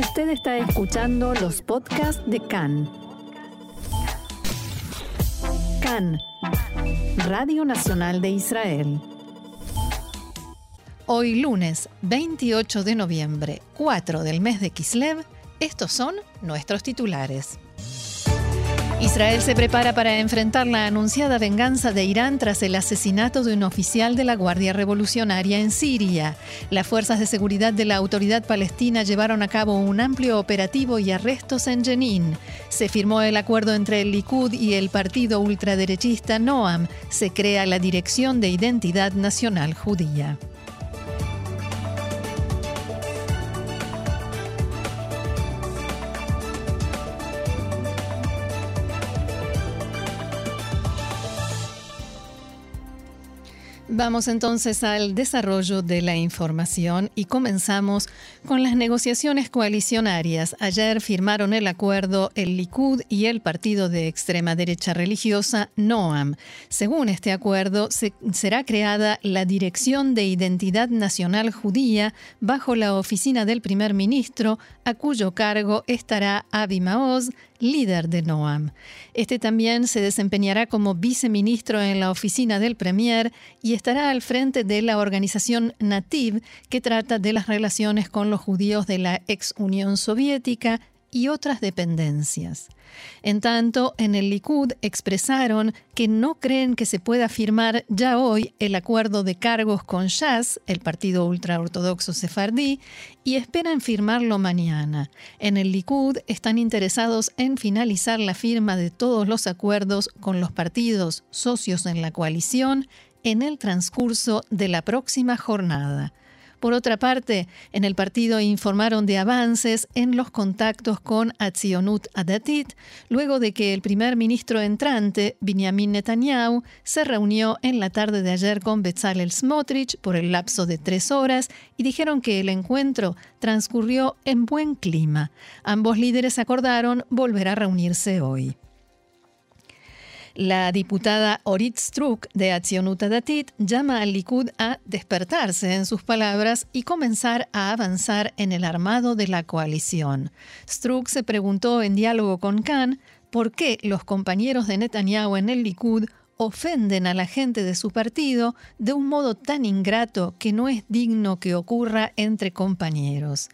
Usted está escuchando los podcasts de CAN. CAN, Radio Nacional de Israel. Hoy lunes 28 de noviembre, 4 del mes de Kislev, estos son nuestros titulares. Israel se prepara para enfrentar la anunciada venganza de Irán tras el asesinato de un oficial de la Guardia Revolucionaria en Siria. Las fuerzas de seguridad de la autoridad palestina llevaron a cabo un amplio operativo y arrestos en Jenin. Se firmó el acuerdo entre el Likud y el partido ultraderechista Noam. Se crea la Dirección de Identidad Nacional Judía. Vamos entonces al desarrollo de la información y comenzamos con las negociaciones coalicionarias. Ayer firmaron el acuerdo el Likud y el partido de extrema derecha religiosa Noam. Según este acuerdo, será creada la Dirección de Identidad Nacional Judía bajo la oficina del primer ministro, a cuyo cargo estará Avi Maoz, líder de Noam. Este también se desempeñará como viceministro en la oficina del Premier y estará al frente de la organización Nativ, que trata de las relaciones con los judíos de la ex Unión Soviética y otras dependencias. En tanto, en el Likud expresaron que no creen que se pueda firmar ya hoy el acuerdo de cargos con Shas, el partido ultraortodoxo sefardí, y esperan firmarlo mañana. En el Likud están interesados en finalizar la firma de todos los acuerdos con los partidos socios en la coalición en el transcurso de la próxima jornada. Por otra parte, en el partido informaron de avances en los contactos con Atzionut Adatit, luego de que el primer ministro entrante, Benjamin Netanyahu, se reunió en la tarde de ayer con Bezalel Smotrich por el lapso de tres horas y dijeron que el encuentro transcurrió en buen clima. Ambos líderes acordaron volver a reunirse hoy. La diputada Orit Struk de Accionuta Datit llama al Likud a despertarse en sus palabras y comenzar a avanzar en el armado de la coalición. Struk se preguntó en diálogo con Khan por qué los compañeros de Netanyahu en el Likud ofenden a la gente de su partido de un modo tan ingrato que no es digno que ocurra entre compañeros.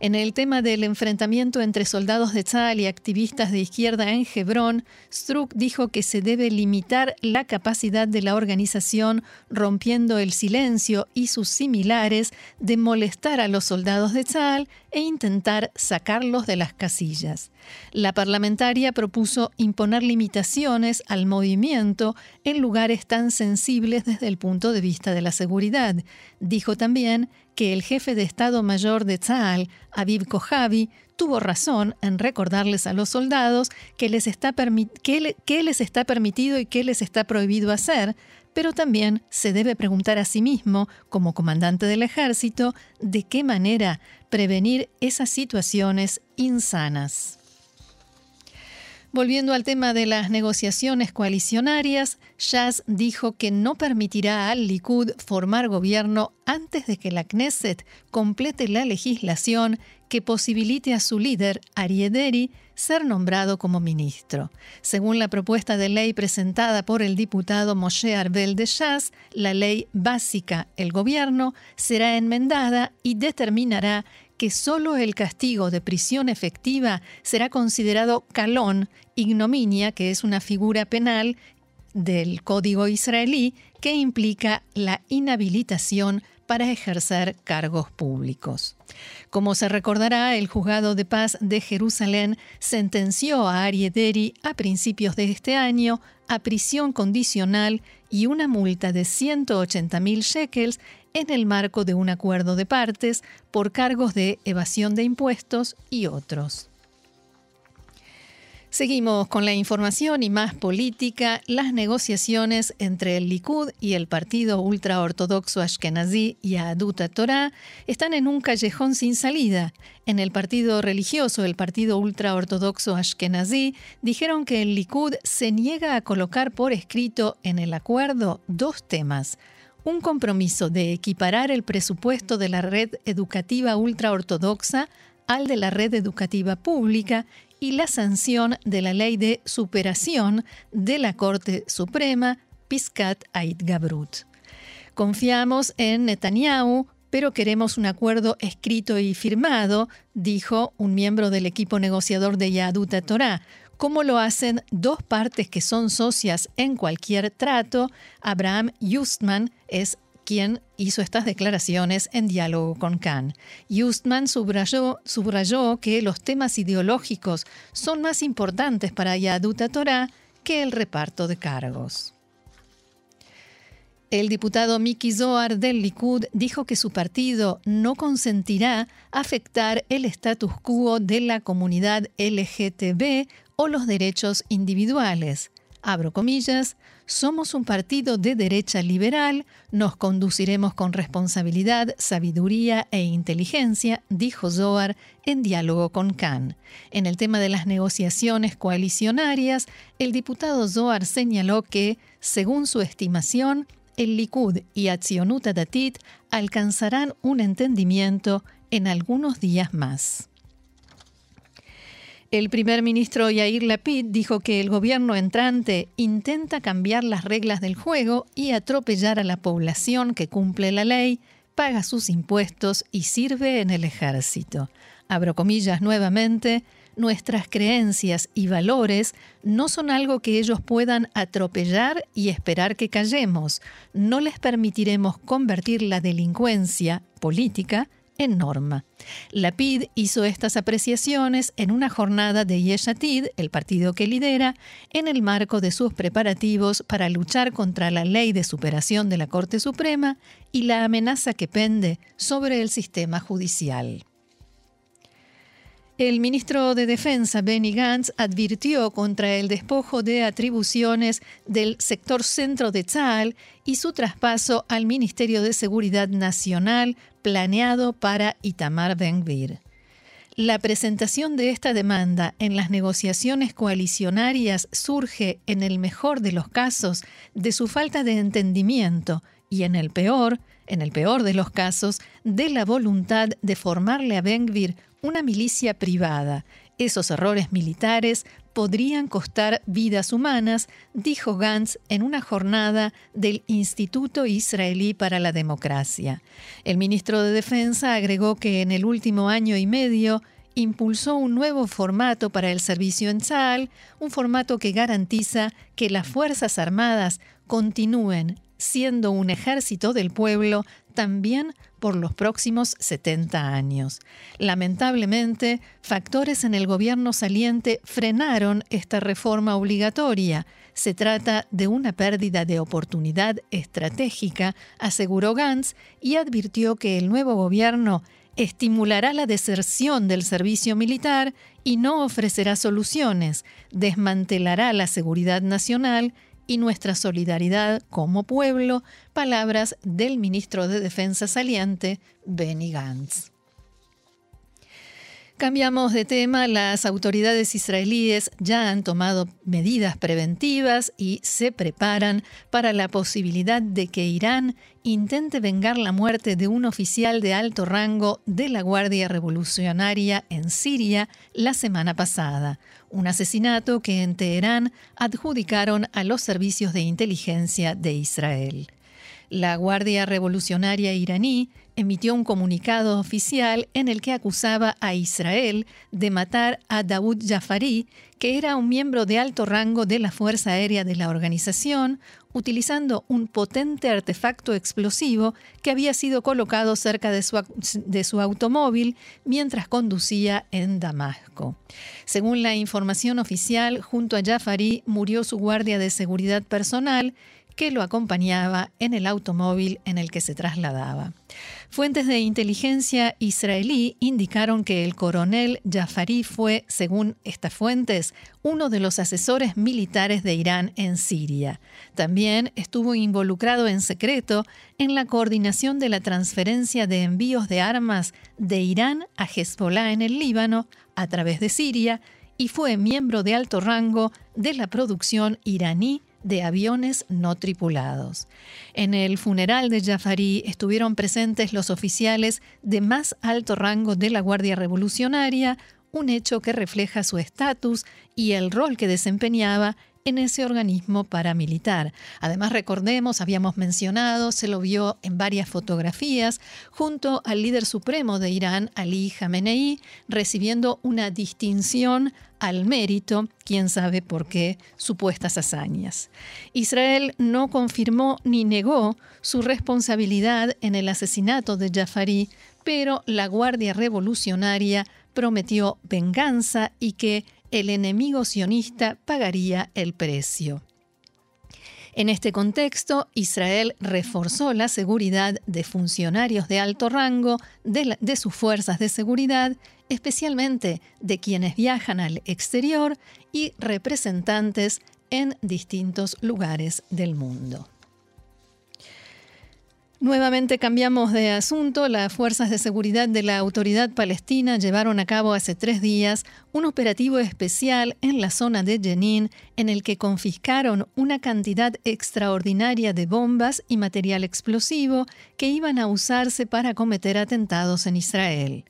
En el tema del enfrentamiento entre soldados de Tzal y activistas de izquierda en Hebrón, Struck dijo que se debe limitar la capacidad de la organización rompiendo el silencio y sus similares de molestar a los soldados de Tzal e intentar sacarlos de las casillas. La parlamentaria propuso imponer limitaciones al movimiento en lugares tan sensibles desde el punto de vista de la seguridad. Dijo también que el jefe de Estado Mayor de Tzal, Aviv Kojavi, tuvo razón en recordarles a los soldados que les, está les está permitido y qué les está prohibido hacer, pero también se debe preguntar a sí mismo, como comandante del ejército, de qué manera prevenir esas situaciones insanas. Volviendo al tema de las negociaciones coalicionarias, Jazz dijo que no permitirá al Likud formar gobierno antes de que la Knesset complete la legislación que posibilite a su líder, Ariederi, ser nombrado como ministro. Según la propuesta de ley presentada por el diputado Moshe Arbel de Jazz, la ley básica, el gobierno, será enmendada y determinará que solo el castigo de prisión efectiva será considerado calón, ignominia, que es una figura penal del Código israelí que implica la inhabilitación para ejercer cargos públicos. Como se recordará, el juzgado de paz de Jerusalén sentenció a Ariederi a principios de este año a prisión condicional y una multa de 180.000 shekels en el marco de un acuerdo de partes por cargos de evasión de impuestos y otros. Seguimos con la información y más política. Las negociaciones entre el Likud y el partido ultraortodoxo Ashkenazi y Aduta Torah están en un callejón sin salida. En el partido religioso, el partido ultraortodoxo Ashkenazi, dijeron que el Likud se niega a colocar por escrito en el acuerdo dos temas un compromiso de equiparar el presupuesto de la red educativa ultraortodoxa al de la red educativa pública y la sanción de la ley de superación de la Corte Suprema, Piscat Ait Gabrut. Confiamos en Netanyahu, pero queremos un acuerdo escrito y firmado, dijo un miembro del equipo negociador de Yaduta Torah, como lo hacen dos partes que son socias en cualquier trato. Abraham Justman es quien hizo estas declaraciones en diálogo con Khan. Justman subrayó, subrayó que los temas ideológicos son más importantes para Yaduta Torah que el reparto de cargos. El diputado Miki Zohar del Likud dijo que su partido no consentirá afectar el status quo de la comunidad LGTB o los derechos individuales abro comillas, somos un partido de derecha liberal, nos conduciremos con responsabilidad, sabiduría e inteligencia, dijo Zohar en diálogo con Khan. En el tema de las negociaciones coalicionarias, el diputado Zohar señaló que, según su estimación, el Likud y Atzionuta Datit alcanzarán un entendimiento en algunos días más. El primer ministro Yair Lapid dijo que el gobierno entrante intenta cambiar las reglas del juego y atropellar a la población que cumple la ley, paga sus impuestos y sirve en el ejército. Abro comillas nuevamente, nuestras creencias y valores no son algo que ellos puedan atropellar y esperar que callemos. No les permitiremos convertir la delincuencia política en norma. Lapid hizo estas apreciaciones en una jornada de Yeshatid, el partido que lidera, en el marco de sus preparativos para luchar contra la ley de superación de la Corte Suprema y la amenaza que pende sobre el sistema judicial. El ministro de Defensa, Benny Gantz, advirtió contra el despojo de atribuciones del sector centro de Tzal y su traspaso al Ministerio de Seguridad Nacional planeado para Itamar Ben-Gvir. La presentación de esta demanda en las negociaciones coalicionarias surge, en el mejor de los casos, de su falta de entendimiento y en el peor, en el peor de los casos, de la voluntad de formarle a Ben-Gvir una milicia privada. Esos errores militares podrían costar vidas humanas, dijo Gantz en una jornada del Instituto Israelí para la Democracia. El ministro de Defensa agregó que en el último año y medio impulsó un nuevo formato para el servicio en Tzal, un formato que garantiza que las Fuerzas Armadas continúen siendo un ejército del pueblo también por los próximos 70 años. Lamentablemente, factores en el gobierno saliente frenaron esta reforma obligatoria. Se trata de una pérdida de oportunidad estratégica, aseguró Gantz, y advirtió que el nuevo gobierno estimulará la deserción del servicio militar y no ofrecerá soluciones, desmantelará la seguridad nacional y nuestra solidaridad como pueblo, palabras del ministro de Defensa saliente, Benny Gantz. Cambiamos de tema, las autoridades israelíes ya han tomado medidas preventivas y se preparan para la posibilidad de que Irán intente vengar la muerte de un oficial de alto rango de la Guardia Revolucionaria en Siria la semana pasada, un asesinato que en Teherán adjudicaron a los servicios de inteligencia de Israel. La Guardia Revolucionaria iraní emitió un comunicado oficial en el que acusaba a Israel de matar a Daoud Jafari, que era un miembro de alto rango de la Fuerza Aérea de la organización, utilizando un potente artefacto explosivo que había sido colocado cerca de su, de su automóvil mientras conducía en Damasco. Según la información oficial, junto a Jafari murió su guardia de seguridad personal, que lo acompañaba en el automóvil en el que se trasladaba. Fuentes de inteligencia israelí indicaron que el coronel Jafari fue, según estas fuentes, uno de los asesores militares de Irán en Siria. También estuvo involucrado en secreto en la coordinación de la transferencia de envíos de armas de Irán a Hezbollah en el Líbano a través de Siria y fue miembro de alto rango de la producción iraní de aviones no tripulados. En el funeral de Jafari estuvieron presentes los oficiales de más alto rango de la Guardia Revolucionaria, un hecho que refleja su estatus y el rol que desempeñaba en ese organismo paramilitar. Además, recordemos, habíamos mencionado, se lo vio en varias fotografías, junto al líder supremo de Irán, Ali Khamenei, recibiendo una distinción al mérito, quién sabe por qué, supuestas hazañas. Israel no confirmó ni negó su responsabilidad en el asesinato de Jafari, pero la Guardia Revolucionaria prometió venganza y que el enemigo sionista pagaría el precio. En este contexto, Israel reforzó la seguridad de funcionarios de alto rango de, sus fuerzas de seguridad, especialmente de quienes viajan al exterior y representantes en distintos lugares del mundo. Nuevamente cambiamos de asunto. Las fuerzas de seguridad de la autoridad palestina llevaron a cabo hace tres días un operativo especial en la zona de Jenin en el que confiscaron una cantidad extraordinaria de bombas y material explosivo que iban a usarse para cometer atentados en Israel.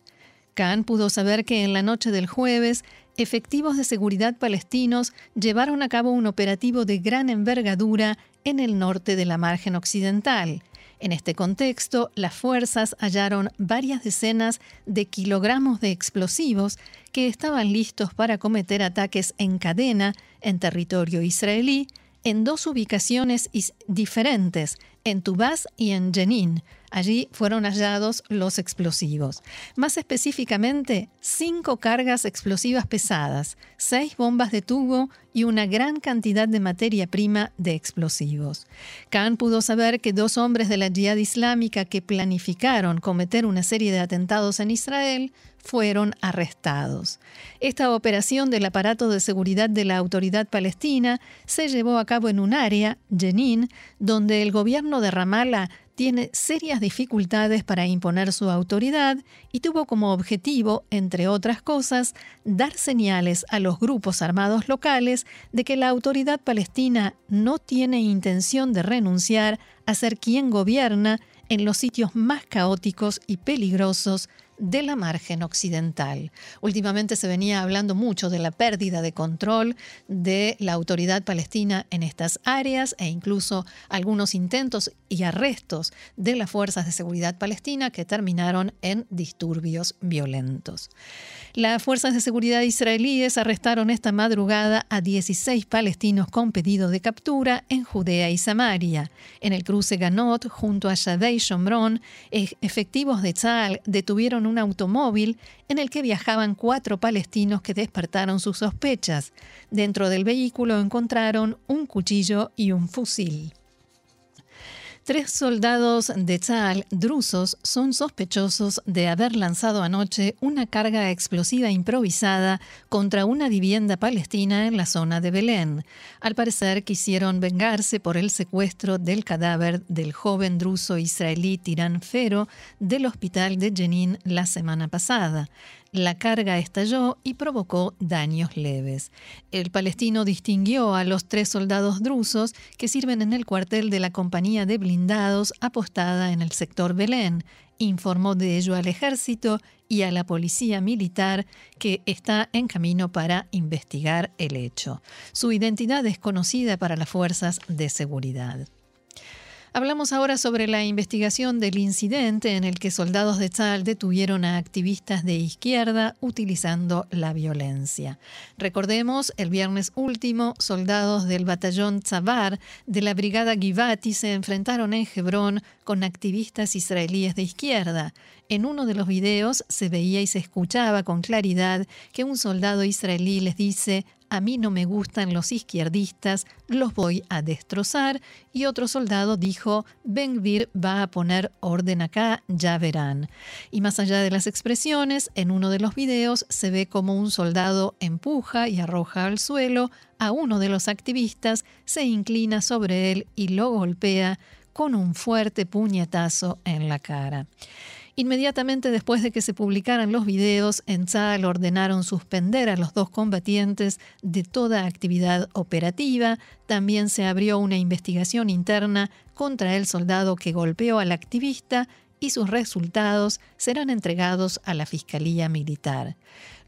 Khan pudo saber que en la noche del jueves efectivos de seguridad palestinos llevaron a cabo un operativo de gran envergadura en el norte de la margen occidental en este contexto, las fuerzas hallaron varias decenas de kilogramos de explosivos que estaban listos para cometer ataques en cadena en territorio israelí en dos ubicaciones diferentes, en Tubás y en Jenin. Allí fueron hallados los explosivos. Más específicamente, cinco cargas explosivas pesadas, seis bombas de tubo y una gran cantidad de materia prima de explosivos. Khan pudo saber que dos hombres de la Jihad Islámica que planificaron cometer una serie de atentados en Israel fueron arrestados. Esta operación del aparato de seguridad de la autoridad palestina se llevó a cabo en un área, Jenin, donde el gobierno de Ramallah tiene serias dificultades para imponer su autoridad y tuvo como objetivo, entre otras cosas, dar señales a los grupos armados locales de que la autoridad palestina no tiene intención de renunciar a ser quien gobierna en los sitios más caóticos y peligrosos de la margen occidental. Últimamente se venía hablando mucho de la pérdida de control de la autoridad palestina en estas áreas e incluso algunos intentos y arrestos de las fuerzas de seguridad palestina que terminaron en disturbios violentos. Las fuerzas de seguridad israelíes arrestaron esta madrugada a 16 palestinos con pedido de captura en Judea y Samaria. En el cruce Ganot, junto a Shadei Shomron, efectivos de Tzal detuvieron un automóvil en el que viajaban cuatro palestinos que despertaron sus sospechas. Dentro del vehículo encontraron un cuchillo y un fusil. Tres soldados de Tzal drusos son sospechosos de haber lanzado anoche una carga explosiva improvisada contra una vivienda palestina en la zona de Belén. Al parecer quisieron vengarse por el secuestro del cadáver del joven druso israelí Tirán Fero del hospital de Jenin la semana pasada. La carga estalló y provocó daños leves. El palestino distinguió a los tres soldados drusos que sirven en el cuartel de la compañía de blindados apostada en el sector Belén. Informó de ello al ejército y a la policía militar que está en camino para investigar el hecho. Su identidad es conocida para las fuerzas de seguridad. Hablamos ahora sobre la investigación del incidente en el que soldados de Tzal detuvieron a activistas de izquierda utilizando la violencia. Recordemos, el viernes último, soldados del batallón Tzabar de la brigada Givati se enfrentaron en Hebrón con activistas israelíes de izquierda. En uno de los videos se veía y se escuchaba con claridad que un soldado israelí les dice a mí no me gustan los izquierdistas, los voy a destrozar. Y otro soldado dijo, Ben-Gvir va a poner orden acá, ya verán. Y más allá de las expresiones, en uno de los videos se ve como un soldado empuja y arroja al suelo a uno de los activistas, se inclina sobre él y lo golpea con un fuerte puñetazo en la cara. Inmediatamente después de que se publicaran los videos, en Tzal ordenaron suspender a los dos combatientes de toda actividad operativa. También se abrió una investigación interna contra el soldado que golpeó al activista y sus resultados serán entregados a la Fiscalía Militar.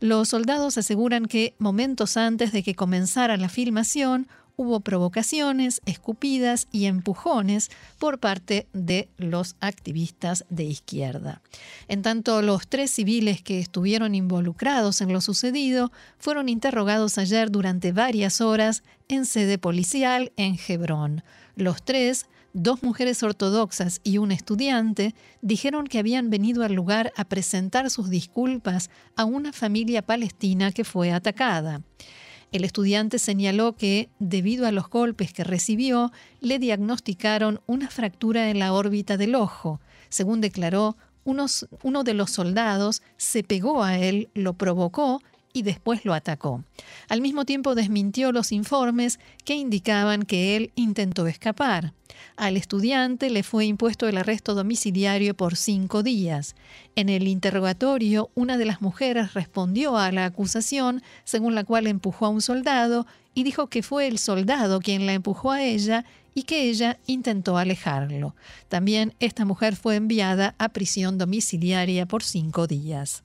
Los soldados aseguran que momentos antes de que comenzara la filmación hubo provocaciones, escupidas y empujones por parte de los activistas de izquierda. En tanto, los tres civiles que estuvieron involucrados en lo sucedido fueron interrogados ayer durante varias horas en sede policial en Hebrón. Los tres dos mujeres ortodoxas y un estudiante dijeron que habían venido al lugar a presentar sus disculpas a una familia palestina que fue atacada. El estudiante señaló que, debido a los golpes que recibió, le diagnosticaron una fractura en la órbita del ojo. Según declaró, uno de los soldados se pegó a él, lo provocó y después lo atacó. Al mismo tiempo desmintió los informes que indicaban que él intentó escapar. Al estudiante le fue impuesto el arresto domiciliario por cinco días. En el interrogatorio, una de las mujeres respondió a la acusación, según la cual empujó a un soldado, y dijo que fue el soldado quien la empujó a ella y que ella intentó alejarlo. También esta mujer fue enviada a prisión domiciliaria por cinco días.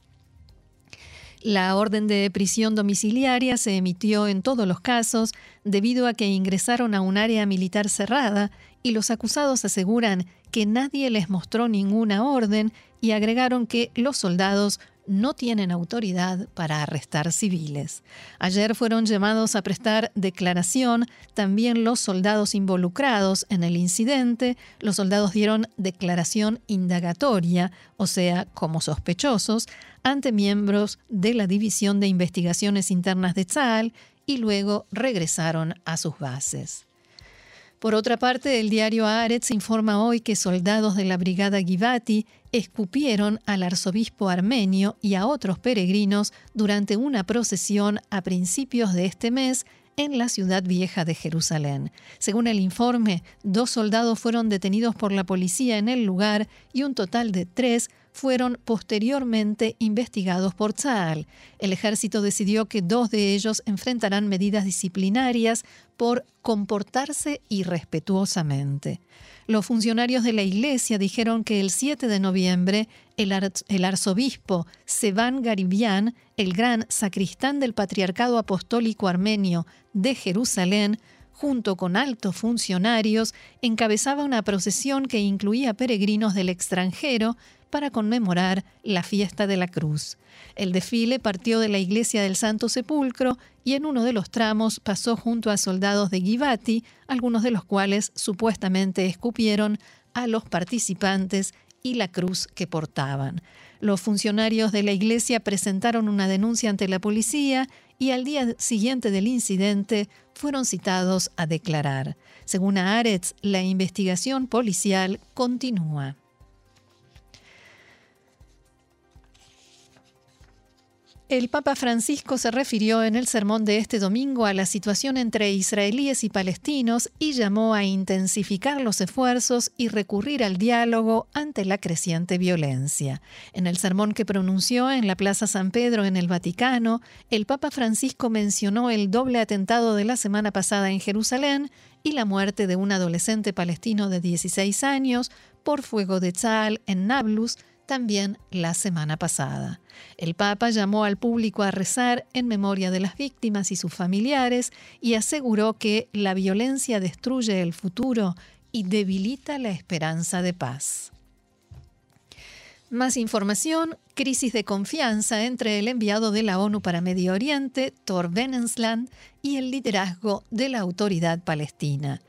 La orden de prisión domiciliaria se emitió en todos los casos debido a que ingresaron a un área militar cerrada y los acusados aseguran que nadie les mostró ninguna orden y agregaron que los soldados no tienen autoridad para arrestar civiles. Ayer fueron llamados a prestar declaración también los soldados involucrados en el incidente. Los soldados dieron declaración indagatoria, o sea, como sospechosos, ante miembros de la División de Investigaciones Internas de Tzal y luego regresaron a sus bases. Por otra parte, el diario Haaretz informa hoy que soldados de la brigada Givati escupieron al arzobispo armenio y a otros peregrinos durante una procesión a principios de este mes en la ciudad vieja de Jerusalén. Según el informe, dos soldados fueron detenidos por la policía en el lugar y un total de tres fueron posteriormente investigados por Tzal. El ejército decidió que dos de ellos enfrentarán medidas disciplinarias por comportarse irrespetuosamente. Los funcionarios de la iglesia dijeron que el 7 de noviembre el, arzobispo Sevan Garibian, el gran sacristán del Patriarcado Apostólico Armenio de Jerusalén, junto con altos funcionarios, encabezaba una procesión que incluía peregrinos del extranjero para conmemorar la fiesta de la cruz. El desfile partió de la iglesia del Santo Sepulcro y en uno de los tramos pasó junto a soldados de Givati, algunos de los cuales supuestamente escupieron a los participantes y la cruz que portaban. Los funcionarios de la iglesia presentaron una denuncia ante la policía y al día siguiente del incidente fueron citados a declarar. Según Aretz, la investigación policial continúa. El Papa Francisco se refirió en el sermón de este domingo a la situación entre israelíes y palestinos y llamó a intensificar los esfuerzos y recurrir al diálogo ante la creciente violencia. En el sermón que pronunció en la Plaza San Pedro en el Vaticano, el Papa Francisco mencionó el doble atentado de la semana pasada en Jerusalén y la muerte de un adolescente palestino de 16 años por fuego de Tzal en Nablus, también la semana pasada. El Papa llamó al público a rezar en memoria de las víctimas y sus familiares y aseguró que la violencia destruye el futuro y debilita la esperanza de paz. Más información, crisis de confianza entre el enviado de la ONU para Medio Oriente, Thor Benensland, y el liderazgo de la autoridad palestina.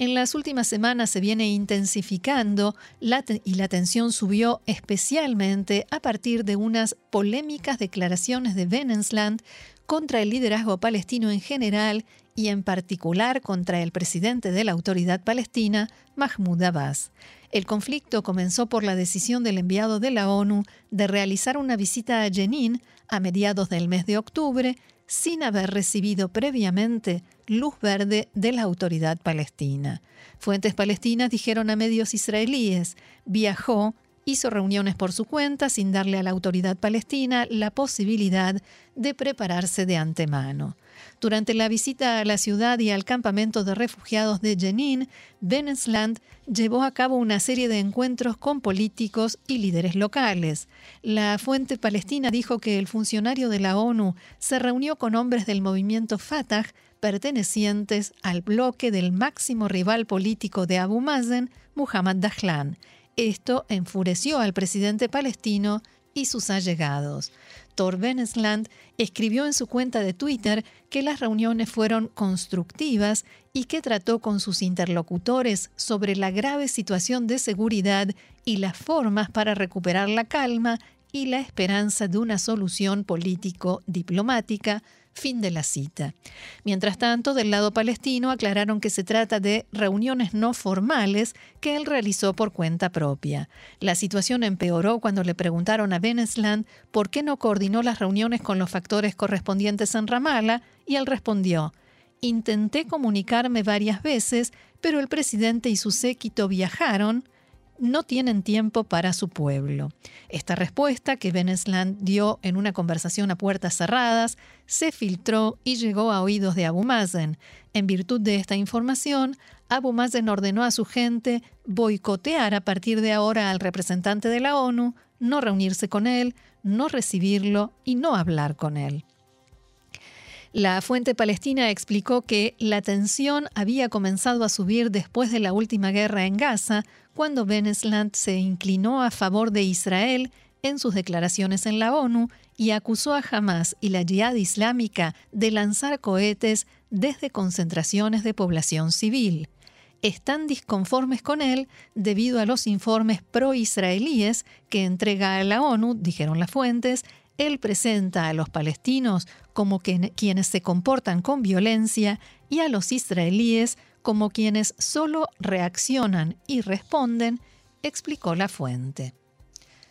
En las últimas semanas se viene intensificando y la tensión subió especialmente a partir de unas polémicas declaraciones de Venensland contra el liderazgo palestino en general y en particular contra el presidente de la autoridad palestina, Mahmoud Abbas. El conflicto comenzó por la decisión del enviado de la ONU de realizar una visita a Jenin a mediados del mes de octubre sin haber recibido previamente luz verde de la autoridad palestina. Fuentes palestinas dijeron a medios israelíes, viajó hizo reuniones por su cuenta sin darle a la autoridad palestina la posibilidad de prepararse de antemano. Durante la visita a la ciudad y al campamento de refugiados de Jenin, Benesland llevó a cabo una serie de encuentros con políticos y líderes locales. La fuente palestina dijo que el funcionario de la ONU se reunió con hombres del movimiento Fatah pertenecientes al bloque del máximo rival político de Abu Mazen, Muhammad Dahlan. Esto enfureció al presidente palestino y sus allegados. Thor Benesland escribió en su cuenta de Twitter que las reuniones fueron constructivas y que trató con sus interlocutores sobre la grave situación de seguridad y las formas para recuperar la calma y la esperanza de una solución político-diplomática Fin de la cita. Mientras tanto, del lado palestino aclararon que se trata de reuniones no formales que él realizó por cuenta propia. La situación empeoró cuando le preguntaron a Benesland por qué no coordinó las reuniones con los factores correspondientes en Ramallah y él respondió, Intenté comunicarme varias veces, pero el presidente y su séquito viajaron, no tienen tiempo para su pueblo. Esta respuesta que Benesland dio en una conversación a puertas cerradas se filtró y llegó a oídos de Abu Mazen. En virtud de esta información, Abu Mazen ordenó a su gente boicotear a partir de ahora al representante de la ONU, no reunirse con él, no recibirlo y no hablar con él. La fuente palestina explicó que la tensión había comenzado a subir después de la última guerra en Gaza, cuando Benesland se inclinó a favor de Israel en sus declaraciones en la ONU y acusó a Hamas y la Jihad Islámica de lanzar cohetes desde concentraciones de población civil. Están disconformes con él debido a los informes pro-israelíes que entrega a la ONU, dijeron las fuentes, él presenta a los palestinos como quienes se comportan con violencia y a los israelíes como quienes solo reaccionan y responden, explicó la fuente.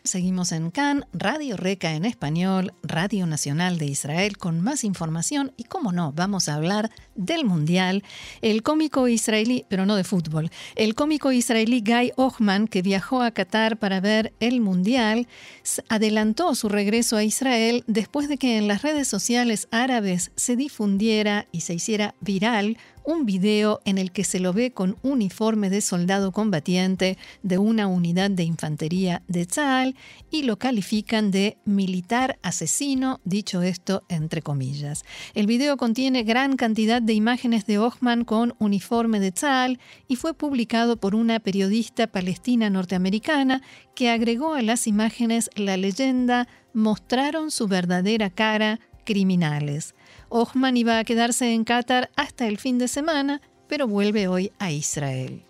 Seguimos en CAN, Radio Reca en español, Radio Nacional de Israel, con más información y, cómo no, vamos a hablar del Mundial. El cómico israelí, pero no de fútbol, el cómico israelí Guy Ochman, que viajó a Qatar para ver el Mundial, adelantó su regreso a Israel después de que en las redes sociales árabes se difundiera y se hiciera viral un video en el que se lo ve con uniforme de soldado combatiente de una unidad de infantería de Tzal y lo califican de militar asesino, dicho esto entre comillas. El video contiene gran cantidad de imágenes de Ochman con uniforme de Tzal y fue publicado por una periodista palestina norteamericana que agregó a las imágenes la leyenda mostraron su verdadera cara criminales. Ochman iba a quedarse en Qatar hasta el fin de semana, pero vuelve hoy a Israel.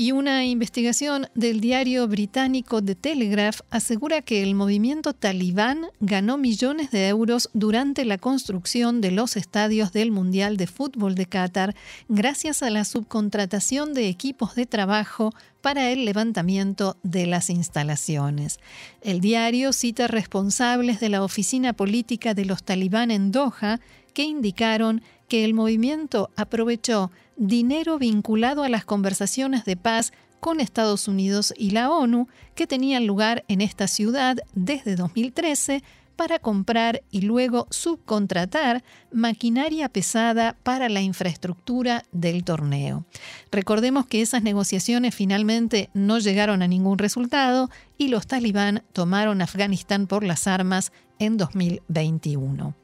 Y una investigación del diario británico The Telegraph asegura que el movimiento talibán ganó millones de euros durante la construcción de los estadios del Mundial de Fútbol de Qatar gracias a la subcontratación de equipos de trabajo para el levantamiento de las instalaciones. El diario cita responsables de la oficina política de los talibán en Doha que indicaron que el movimiento aprovechó dinero vinculado a las conversaciones de paz con Estados Unidos y la ONU que tenían lugar en esta ciudad desde 2013 para comprar y luego subcontratar maquinaria pesada para la infraestructura del torneo. Recordemos que esas negociaciones finalmente no llegaron a ningún resultado y los talibán tomaron Afganistán por las armas en 2021.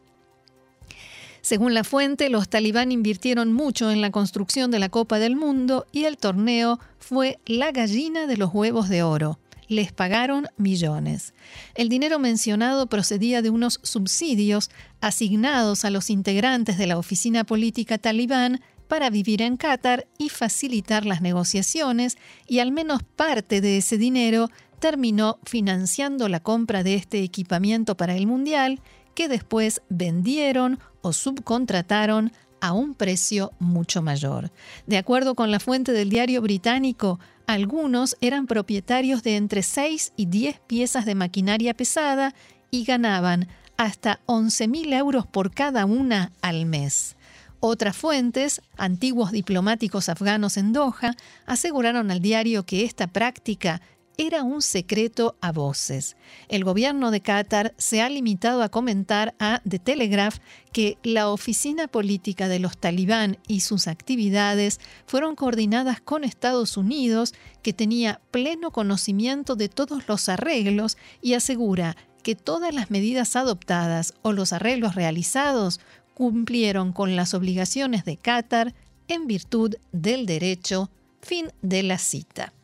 Según la fuente, los talibán invirtieron mucho en la construcción de la Copa del Mundo y el torneo fue la gallina de los huevos de oro. Les pagaron millones. El dinero mencionado procedía de unos subsidios asignados a los integrantes de la oficina política talibán para vivir en Qatar y facilitar las negociaciones, y al menos parte de ese dinero terminó financiando la compra de este equipamiento para el Mundial, que después vendieron o subcontrataron a un precio mucho mayor. De acuerdo con la fuente del diario británico, algunos eran propietarios de entre 6 y 10 piezas de maquinaria pesada y ganaban hasta 11.000 euros por cada una al mes. Otras fuentes, antiguos diplomáticos afganos en Doha, aseguraron al diario que esta práctica era un secreto a voces. El gobierno de Qatar se ha limitado a comentar a The Telegraph que la oficina política de los talibán y sus actividades fueron coordinadas con Estados Unidos, que tenía pleno conocimiento de todos los arreglos y asegura que todas las medidas adoptadas o los arreglos realizados cumplieron con las obligaciones de Qatar en virtud del derecho. Fin de la cita.